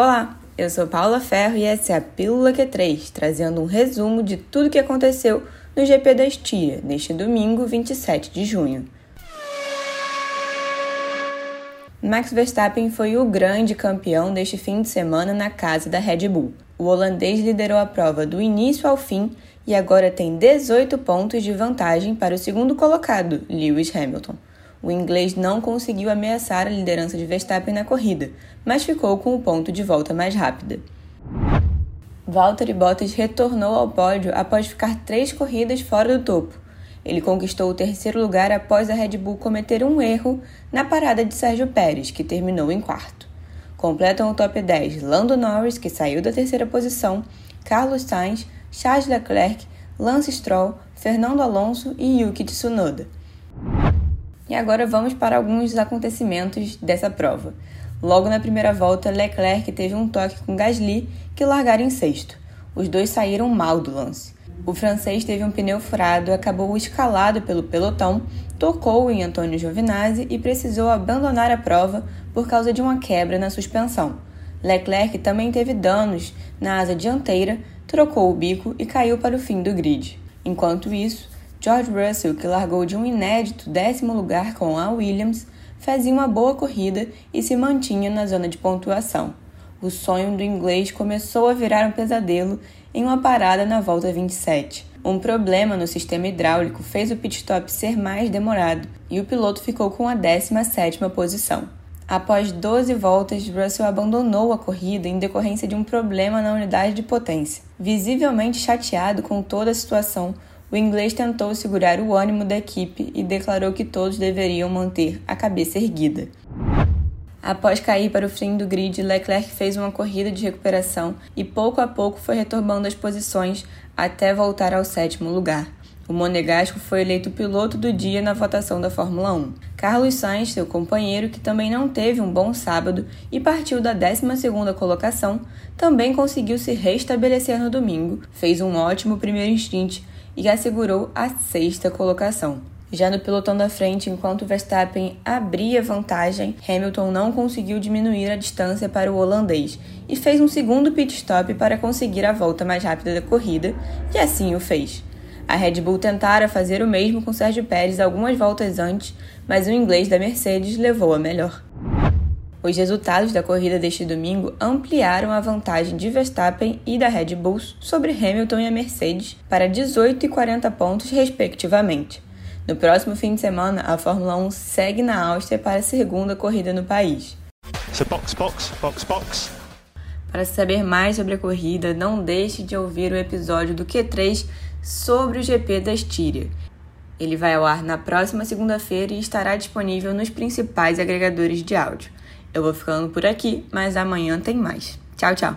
Olá, eu sou Paula Ferro e essa é a Pílula Q3, trazendo um resumo de tudo o que aconteceu no GP da Estíria, neste domingo, 27 de junho. Max Verstappen foi o grande campeão deste fim de semana na casa da Red Bull. O holandês liderou a prova do início ao fim e agora tem 18 pontos de vantagem para o segundo colocado, Lewis Hamilton. O inglês não conseguiu ameaçar a liderança de Verstappen na corrida, mas ficou com o ponto de volta mais rápida. Valtteri Bottas retornou ao pódio após ficar três corridas fora do topo. Ele conquistou o terceiro lugar após a Red Bull cometer um erro na parada de Sérgio Pérez, que terminou em quarto. Completam o top 10 Lando Norris, que saiu da terceira posição, Carlos Sainz, Charles Leclerc, Lance Stroll, Fernando Alonso e Yuki Tsunoda. E agora vamos para alguns acontecimentos dessa prova. Logo na primeira volta, Leclerc teve um toque com Gasly, que largaram em sexto. Os dois saíram mal do lance. O francês teve um pneu furado, acabou escalado pelo pelotão, tocou em Antônio Giovinazzi e precisou abandonar a prova por causa de uma quebra na suspensão. Leclerc também teve danos na asa dianteira, trocou o bico e caiu para o fim do grid. Enquanto isso, George Russell, que largou de um inédito décimo lugar com a Williams, fazia uma boa corrida e se mantinha na zona de pontuação. O sonho do inglês começou a virar um pesadelo em uma parada na volta 27. Um problema no sistema hidráulico fez o pit stop ser mais demorado e o piloto ficou com a 17ª posição. Após 12 voltas, Russell abandonou a corrida em decorrência de um problema na unidade de potência. Visivelmente chateado com toda a situação, o inglês tentou segurar o ânimo da equipe e declarou que todos deveriam manter a cabeça erguida. Após cair para o fim do grid, Leclerc fez uma corrida de recuperação e pouco a pouco foi retomando as posições até voltar ao sétimo lugar. O monegasco foi eleito piloto do dia na votação da Fórmula 1. Carlos Sainz, seu companheiro, que também não teve um bom sábado e partiu da 12ª colocação, também conseguiu se restabelecer no domingo, fez um ótimo primeiro instint e assegurou a sexta colocação. Já no pelotão da frente, enquanto Verstappen abria vantagem, Hamilton não conseguiu diminuir a distância para o holandês e fez um segundo pit stop para conseguir a volta mais rápida da corrida, e assim o fez. A Red Bull tentara fazer o mesmo com Sérgio Pérez algumas voltas antes, mas o inglês da Mercedes levou a melhor. Os resultados da corrida deste domingo ampliaram a vantagem de Verstappen e da Red Bull sobre Hamilton e a Mercedes para 18 e 40 pontos, respectivamente. No próximo fim de semana, a Fórmula 1 segue na Áustria para a segunda corrida no país. So box, box, box, box. Para saber mais sobre a corrida, não deixe de ouvir o episódio do Q3 sobre o GP da Estíria. Ele vai ao ar na próxima segunda-feira e estará disponível nos principais agregadores de áudio. Eu vou ficando por aqui, mas amanhã tem mais. Tchau, tchau!